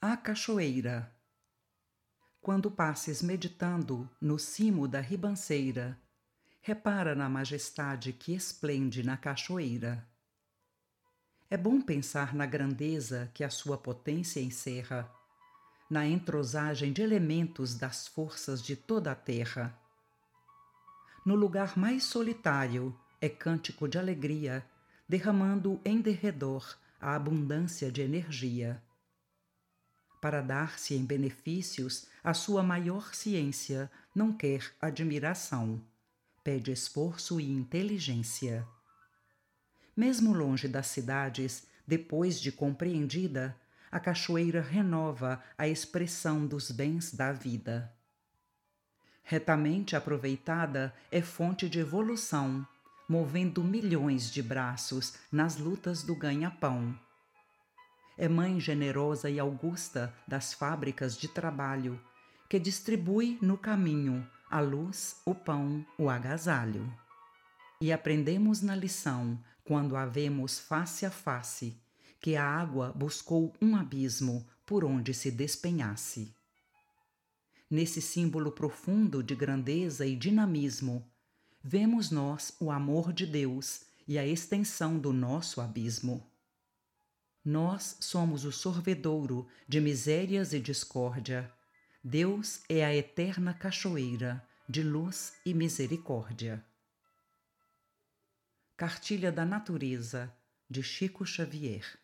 A cachoeira. Quando passes meditando no cimo da ribanceira, repara na majestade que esplende na cachoeira. É bom pensar na grandeza que a sua potência encerra, na entrosagem de elementos das forças de toda a terra. No lugar mais solitário é cântico de alegria, derramando em derredor a abundância de energia para dar-se em benefícios, a sua maior ciência não quer admiração, pede esforço e inteligência. Mesmo longe das cidades, depois de compreendida, a cachoeira renova a expressão dos bens da vida. Retamente aproveitada, é fonte de evolução, movendo milhões de braços nas lutas do ganha-pão é mãe generosa e augusta das fábricas de trabalho, que distribui no caminho a luz, o pão, o agasalho. E aprendemos na lição, quando a vemos face a face, que a água buscou um abismo por onde se despenhasse. Nesse símbolo profundo de grandeza e dinamismo, vemos nós o amor de Deus e a extensão do nosso abismo. Nós somos o sorvedouro de misérias e discórdia. Deus é a eterna cachoeira de luz e misericórdia. Cartilha da Natureza, de Chico Xavier